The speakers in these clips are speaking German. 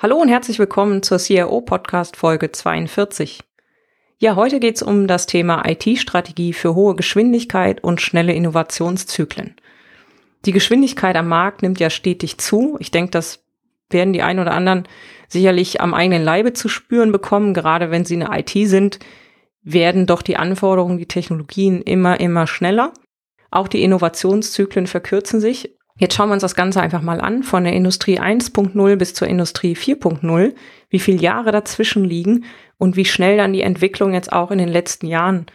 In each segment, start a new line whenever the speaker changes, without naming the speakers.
Hallo und herzlich willkommen zur CRO Podcast Folge 42. Ja, heute geht es um das Thema IT-Strategie für hohe Geschwindigkeit und schnelle Innovationszyklen. Die Geschwindigkeit am Markt nimmt ja stetig zu. Ich denke, das werden die ein oder anderen sicherlich am eigenen Leibe zu spüren bekommen, gerade wenn sie eine IT sind, werden doch die Anforderungen, die Technologien immer, immer schneller. Auch die Innovationszyklen verkürzen sich. Jetzt schauen wir uns das Ganze einfach mal an, von der Industrie 1.0 bis zur Industrie 4.0, wie viele Jahre dazwischen liegen und wie schnell dann die Entwicklung jetzt auch in den letzten Jahren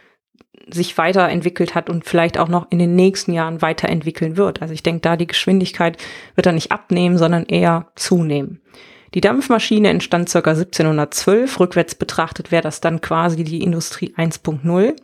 sich weiterentwickelt hat und vielleicht auch noch in den nächsten Jahren weiterentwickeln wird. Also ich denke, da die Geschwindigkeit wird da nicht abnehmen, sondern eher zunehmen. Die Dampfmaschine entstand ca. 1712. Rückwärts betrachtet wäre das dann quasi die Industrie 1.0.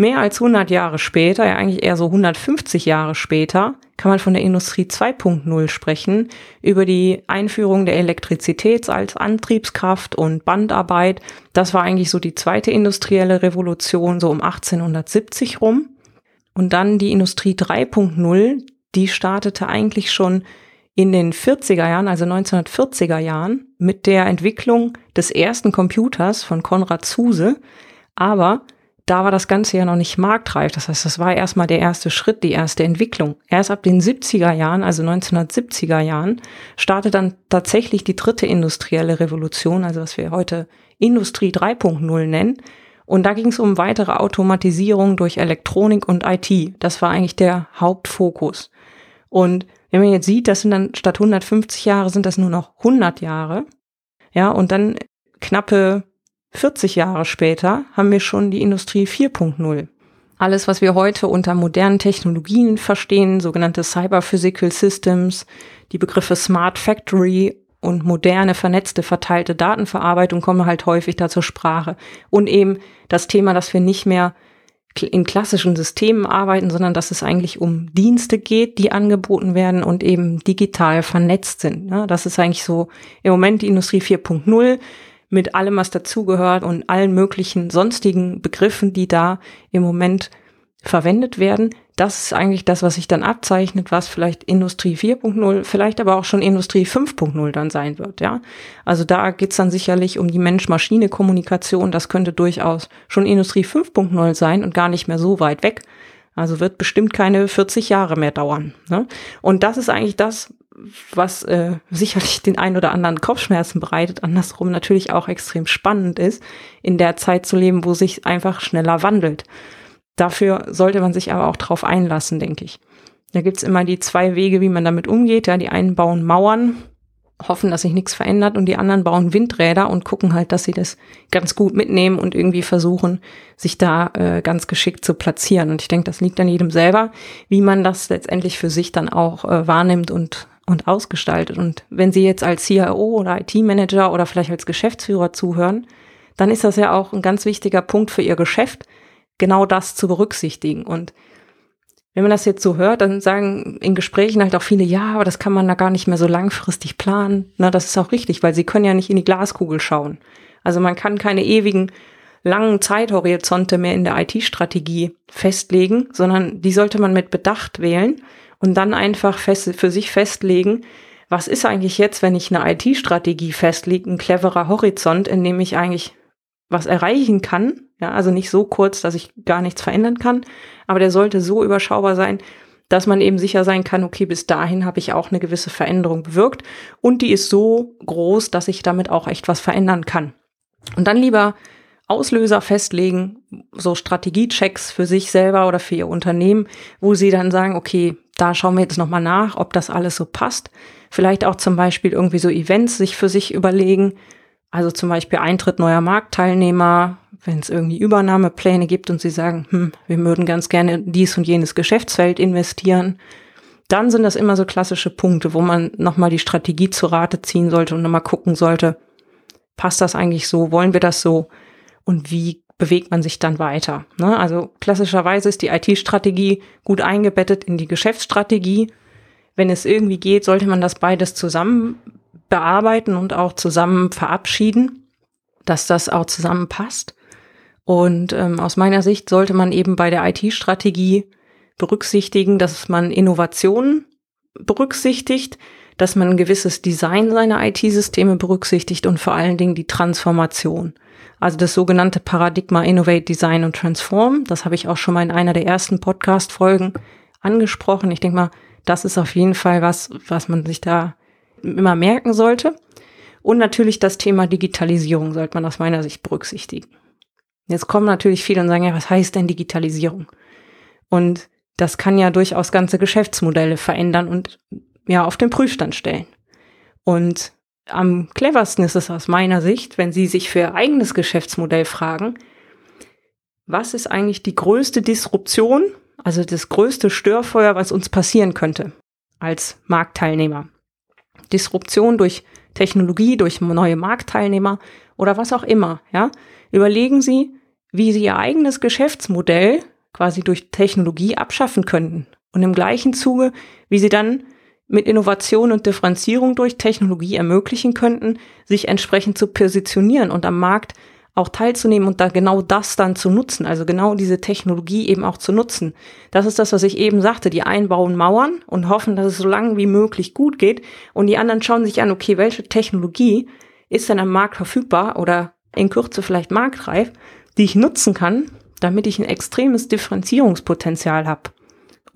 Mehr als 100 Jahre später, ja eigentlich eher so 150 Jahre später, kann man von der Industrie 2.0 sprechen, über die Einführung der Elektrizität als Antriebskraft und Bandarbeit. Das war eigentlich so die zweite industrielle Revolution, so um 1870 rum. Und dann die Industrie 3.0, die startete eigentlich schon in den 40er Jahren, also 1940er Jahren, mit der Entwicklung des ersten Computers von Konrad Zuse. Aber da war das Ganze ja noch nicht marktreif. Das heißt, das war erstmal der erste Schritt, die erste Entwicklung. Erst ab den 70er Jahren, also 1970er Jahren, startet dann tatsächlich die dritte industrielle Revolution, also was wir heute Industrie 3.0 nennen. Und da ging es um weitere Automatisierung durch Elektronik und IT. Das war eigentlich der Hauptfokus. Und wenn man jetzt sieht, das sind dann statt 150 Jahre sind das nur noch 100 Jahre. Ja, und dann knappe 40 Jahre später haben wir schon die Industrie 4.0. Alles, was wir heute unter modernen Technologien verstehen, sogenannte Cyber Physical Systems, die Begriffe Smart Factory und moderne, vernetzte, verteilte Datenverarbeitung kommen halt häufig da zur Sprache. Und eben das Thema, dass wir nicht mehr in klassischen Systemen arbeiten, sondern dass es eigentlich um Dienste geht, die angeboten werden und eben digital vernetzt sind. Das ist eigentlich so im Moment die Industrie 4.0 mit allem, was dazugehört und allen möglichen sonstigen Begriffen, die da im Moment verwendet werden. Das ist eigentlich das, was sich dann abzeichnet, was vielleicht Industrie 4.0, vielleicht aber auch schon Industrie 5.0 dann sein wird, ja. Also da geht's dann sicherlich um die Mensch-Maschine-Kommunikation. Das könnte durchaus schon Industrie 5.0 sein und gar nicht mehr so weit weg. Also wird bestimmt keine 40 Jahre mehr dauern. Ne? Und das ist eigentlich das, was äh, sicherlich den ein oder anderen Kopfschmerzen bereitet, andersrum natürlich auch extrem spannend ist, in der Zeit zu leben, wo sich einfach schneller wandelt. Dafür sollte man sich aber auch drauf einlassen, denke ich. Da gibt's immer die zwei Wege, wie man damit umgeht. Ja, die einen bauen Mauern, hoffen, dass sich nichts verändert und die anderen bauen Windräder und gucken halt, dass sie das ganz gut mitnehmen und irgendwie versuchen, sich da äh, ganz geschickt zu platzieren. Und ich denke, das liegt an jedem selber, wie man das letztendlich für sich dann auch äh, wahrnimmt und und ausgestaltet. Und wenn Sie jetzt als CIO oder IT-Manager oder vielleicht als Geschäftsführer zuhören, dann ist das ja auch ein ganz wichtiger Punkt für Ihr Geschäft, genau das zu berücksichtigen. Und wenn man das jetzt so hört, dann sagen in Gesprächen halt auch viele, ja, aber das kann man da gar nicht mehr so langfristig planen. Na, das ist auch richtig, weil sie können ja nicht in die Glaskugel schauen. Also man kann keine ewigen langen Zeithorizonte mehr in der IT-Strategie festlegen, sondern die sollte man mit Bedacht wählen und dann einfach fest, für sich festlegen, was ist eigentlich jetzt, wenn ich eine IT-Strategie festlege, ein cleverer Horizont, in dem ich eigentlich was erreichen kann, ja, also nicht so kurz, dass ich gar nichts verändern kann, aber der sollte so überschaubar sein, dass man eben sicher sein kann, okay, bis dahin habe ich auch eine gewisse Veränderung bewirkt und die ist so groß, dass ich damit auch echt was verändern kann. Und dann lieber Auslöser festlegen, so Strategiechecks für sich selber oder für ihr Unternehmen, wo sie dann sagen, okay, da schauen wir jetzt nochmal nach, ob das alles so passt. Vielleicht auch zum Beispiel irgendwie so Events sich für sich überlegen, also zum Beispiel Eintritt neuer Marktteilnehmer, wenn es irgendwie Übernahmepläne gibt und sie sagen, hm, wir würden ganz gerne dies und jenes Geschäftsfeld investieren, dann sind das immer so klassische Punkte, wo man nochmal die Strategie zu Rate ziehen sollte und nochmal gucken sollte, passt das eigentlich so, wollen wir das so und wie bewegt man sich dann weiter. Ne? Also klassischerweise ist die IT-Strategie gut eingebettet in die Geschäftsstrategie. Wenn es irgendwie geht, sollte man das beides zusammen bearbeiten und auch zusammen verabschieden, dass das auch zusammenpasst. Und ähm, aus meiner Sicht sollte man eben bei der IT-Strategie berücksichtigen, dass man Innovationen berücksichtigt, dass man ein gewisses Design seiner IT-Systeme berücksichtigt und vor allen Dingen die Transformation. Also das sogenannte Paradigma Innovate, Design und Transform. Das habe ich auch schon mal in einer der ersten Podcast-Folgen angesprochen. Ich denke mal, das ist auf jeden Fall was, was man sich da immer merken sollte. Und natürlich das Thema Digitalisierung sollte man aus meiner Sicht berücksichtigen. Jetzt kommen natürlich viele und sagen, ja, was heißt denn Digitalisierung? Und das kann ja durchaus ganze Geschäftsmodelle verändern und ja auf den Prüfstand stellen. Und am cleversten ist es aus meiner Sicht, wenn Sie sich für Ihr eigenes Geschäftsmodell fragen, was ist eigentlich die größte Disruption, also das größte Störfeuer, was uns passieren könnte als Marktteilnehmer? Disruption durch Technologie, durch neue Marktteilnehmer oder was auch immer, ja? Überlegen Sie, wie Sie Ihr eigenes Geschäftsmodell quasi durch Technologie abschaffen könnten. Und im gleichen Zuge, wie sie dann mit Innovation und Differenzierung durch Technologie ermöglichen könnten, sich entsprechend zu positionieren und am Markt auch teilzunehmen und da genau das dann zu nutzen, also genau diese Technologie eben auch zu nutzen. Das ist das, was ich eben sagte. Die einen bauen Mauern und hoffen, dass es so lange wie möglich gut geht und die anderen schauen sich an, okay, welche Technologie ist denn am Markt verfügbar oder in Kürze vielleicht marktreif, die ich nutzen kann, damit ich ein extremes Differenzierungspotenzial habe.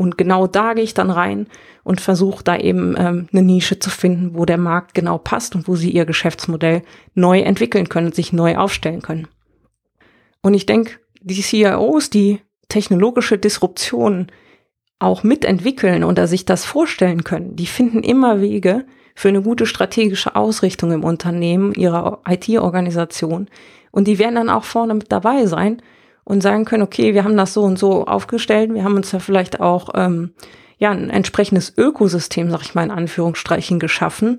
Und genau da gehe ich dann rein und versuche da eben ähm, eine Nische zu finden, wo der Markt genau passt und wo sie ihr Geschäftsmodell neu entwickeln können, sich neu aufstellen können. Und ich denke, die CIOs, die technologische Disruption auch mitentwickeln oder sich das vorstellen können, die finden immer Wege für eine gute strategische Ausrichtung im Unternehmen, ihrer IT-Organisation. Und die werden dann auch vorne mit dabei sein und sagen können, okay, wir haben das so und so aufgestellt, wir haben uns da vielleicht auch ähm, ja ein entsprechendes Ökosystem, sag ich mal in Anführungsstrichen, geschaffen,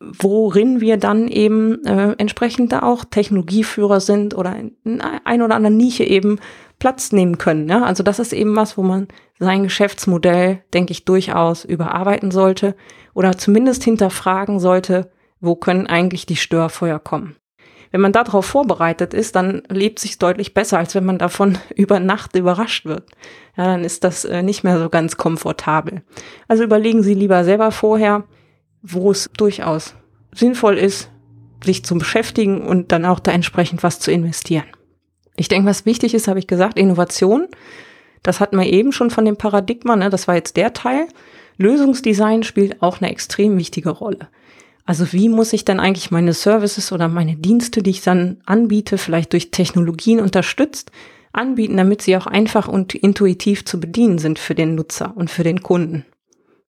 worin wir dann eben äh, entsprechend da auch Technologieführer sind oder in ein oder andere Nische eben Platz nehmen können. Ja? Also das ist eben was, wo man sein Geschäftsmodell, denke ich, durchaus überarbeiten sollte oder zumindest hinterfragen sollte, wo können eigentlich die Störfeuer kommen. Wenn man darauf vorbereitet ist, dann lebt sich deutlich besser, als wenn man davon über Nacht überrascht wird. Ja, dann ist das äh, nicht mehr so ganz komfortabel. Also überlegen Sie lieber selber vorher, wo es durchaus sinnvoll ist, sich zu beschäftigen und dann auch da entsprechend was zu investieren. Ich denke, was wichtig ist, habe ich gesagt, Innovation. Das hatten wir eben schon von dem Paradigma, ne? das war jetzt der Teil. Lösungsdesign spielt auch eine extrem wichtige Rolle. Also wie muss ich dann eigentlich meine Services oder meine Dienste, die ich dann anbiete, vielleicht durch Technologien unterstützt, anbieten, damit sie auch einfach und intuitiv zu bedienen sind für den Nutzer und für den Kunden.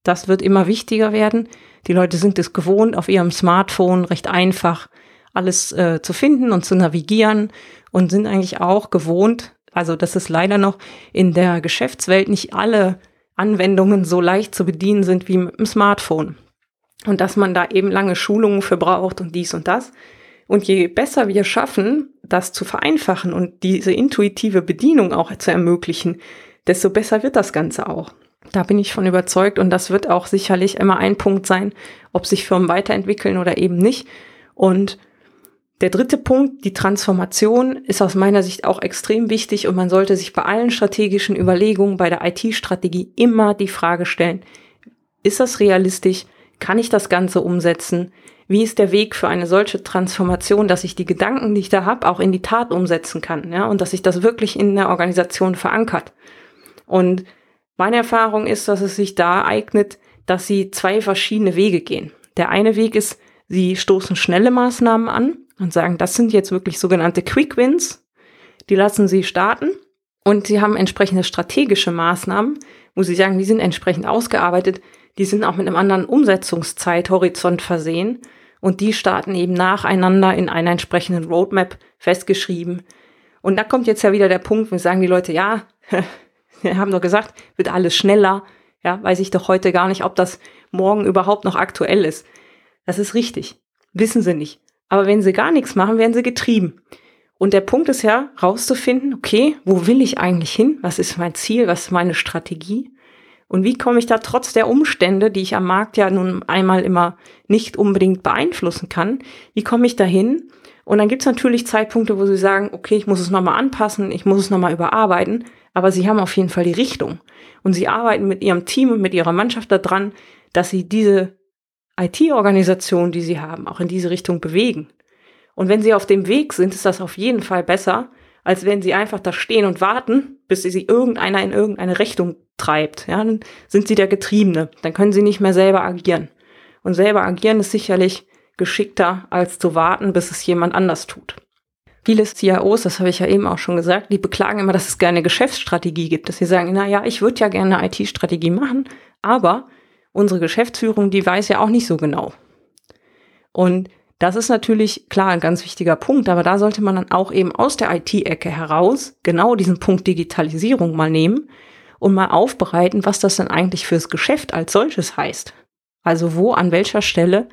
Das wird immer wichtiger werden. Die Leute sind es gewohnt, auf ihrem Smartphone recht einfach alles äh, zu finden und zu navigieren und sind eigentlich auch gewohnt, also das ist leider noch in der Geschäftswelt nicht alle Anwendungen so leicht zu bedienen sind wie mit dem Smartphone und dass man da eben lange Schulungen für braucht und dies und das. Und je besser wir schaffen, das zu vereinfachen und diese intuitive Bedienung auch zu ermöglichen, desto besser wird das Ganze auch. Da bin ich von überzeugt und das wird auch sicherlich immer ein Punkt sein, ob sich Firmen weiterentwickeln oder eben nicht. Und der dritte Punkt, die Transformation, ist aus meiner Sicht auch extrem wichtig und man sollte sich bei allen strategischen Überlegungen bei der IT-Strategie immer die Frage stellen, ist das realistisch? Kann ich das Ganze umsetzen? Wie ist der Weg für eine solche Transformation, dass ich die Gedanken, die ich da habe, auch in die Tat umsetzen kann, ja, und dass sich das wirklich in der Organisation verankert? Und meine Erfahrung ist, dass es sich da eignet, dass sie zwei verschiedene Wege gehen. Der eine Weg ist, sie stoßen schnelle Maßnahmen an und sagen, das sind jetzt wirklich sogenannte Quick Wins. Die lassen sie starten und sie haben entsprechende strategische Maßnahmen, wo sie sagen, die sind entsprechend ausgearbeitet, die sind auch mit einem anderen Umsetzungszeithorizont versehen und die starten eben nacheinander in einer entsprechenden Roadmap festgeschrieben. Und da kommt jetzt ja wieder der Punkt, wir sagen die Leute, ja, wir haben doch gesagt, wird alles schneller, Ja, weiß ich doch heute gar nicht, ob das morgen überhaupt noch aktuell ist. Das ist richtig. Wissen sie nicht. Aber wenn sie gar nichts machen, werden sie getrieben. Und der Punkt ist ja, rauszufinden, okay, wo will ich eigentlich hin? Was ist mein Ziel? Was ist meine Strategie? Und wie komme ich da trotz der Umstände, die ich am Markt ja nun einmal immer nicht unbedingt beeinflussen kann, wie komme ich da hin? Und dann gibt es natürlich Zeitpunkte, wo sie sagen, okay, ich muss es nochmal anpassen, ich muss es nochmal überarbeiten, aber sie haben auf jeden Fall die Richtung. Und sie arbeiten mit ihrem Team und mit ihrer Mannschaft daran, dass sie diese IT-Organisation, die sie haben, auch in diese Richtung bewegen. Und wenn sie auf dem Weg sind, ist das auf jeden Fall besser, als wenn sie einfach da stehen und warten, bis sie irgendeiner in irgendeine Richtung treibt. Ja, dann sind sie der Getriebene. Dann können sie nicht mehr selber agieren. Und selber agieren ist sicherlich geschickter, als zu warten, bis es jemand anders tut. Viele CIOs, das habe ich ja eben auch schon gesagt, die beklagen immer, dass es gerne Geschäftsstrategie gibt, dass sie sagen, na ja, ich würde ja gerne eine IT-Strategie machen, aber unsere Geschäftsführung, die weiß ja auch nicht so genau. Und das ist natürlich klar ein ganz wichtiger Punkt, aber da sollte man dann auch eben aus der IT-Ecke heraus genau diesen Punkt Digitalisierung mal nehmen und mal aufbereiten, was das dann eigentlich fürs Geschäft als solches heißt. Also wo an welcher Stelle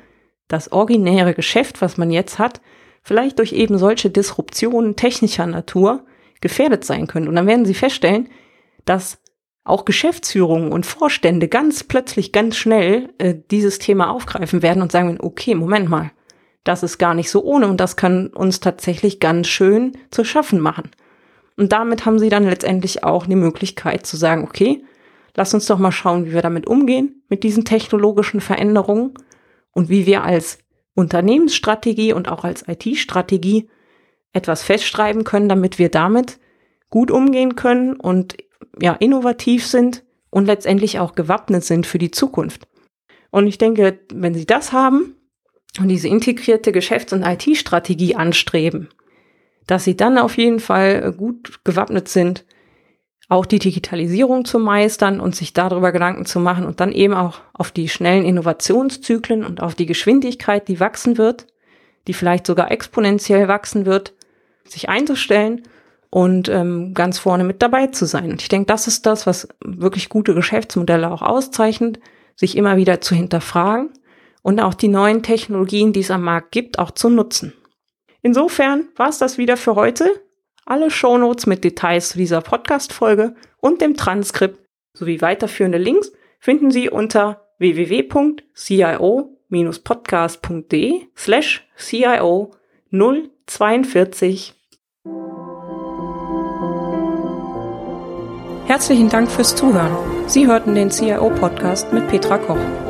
das originäre Geschäft, was man jetzt hat, vielleicht durch eben solche Disruptionen technischer Natur gefährdet sein könnte. Und dann werden Sie feststellen, dass auch Geschäftsführungen und Vorstände ganz plötzlich, ganz schnell äh, dieses Thema aufgreifen werden und sagen, okay, Moment mal, das ist gar nicht so ohne und das kann uns tatsächlich ganz schön zu schaffen machen. Und damit haben sie dann letztendlich auch die Möglichkeit zu sagen, okay, lass uns doch mal schauen, wie wir damit umgehen, mit diesen technologischen Veränderungen und wie wir als Unternehmensstrategie und auch als IT-Strategie etwas festschreiben können, damit wir damit gut umgehen können und ja, innovativ sind und letztendlich auch gewappnet sind für die Zukunft. Und ich denke, wenn Sie das haben und diese integrierte Geschäfts- und IT-Strategie anstreben, dass Sie dann auf jeden Fall gut gewappnet sind, auch die Digitalisierung zu meistern und sich darüber Gedanken zu machen und dann eben auch auf die schnellen Innovationszyklen und auf die Geschwindigkeit, die wachsen wird, die vielleicht sogar exponentiell wachsen wird, sich einzustellen und ähm, ganz vorne mit dabei zu sein. Und ich denke, das ist das, was wirklich gute Geschäftsmodelle auch auszeichnet, sich immer wieder zu hinterfragen und auch die neuen Technologien, die es am Markt gibt, auch zu nutzen. Insofern war es das wieder für heute. Alle Shownotes mit Details zu dieser Podcast-Folge und dem Transkript sowie weiterführende Links finden Sie unter www.cio-podcast.de slash CIO 042. Herzlichen Dank fürs Zuhören. Sie hörten den CIO-Podcast mit Petra Koch.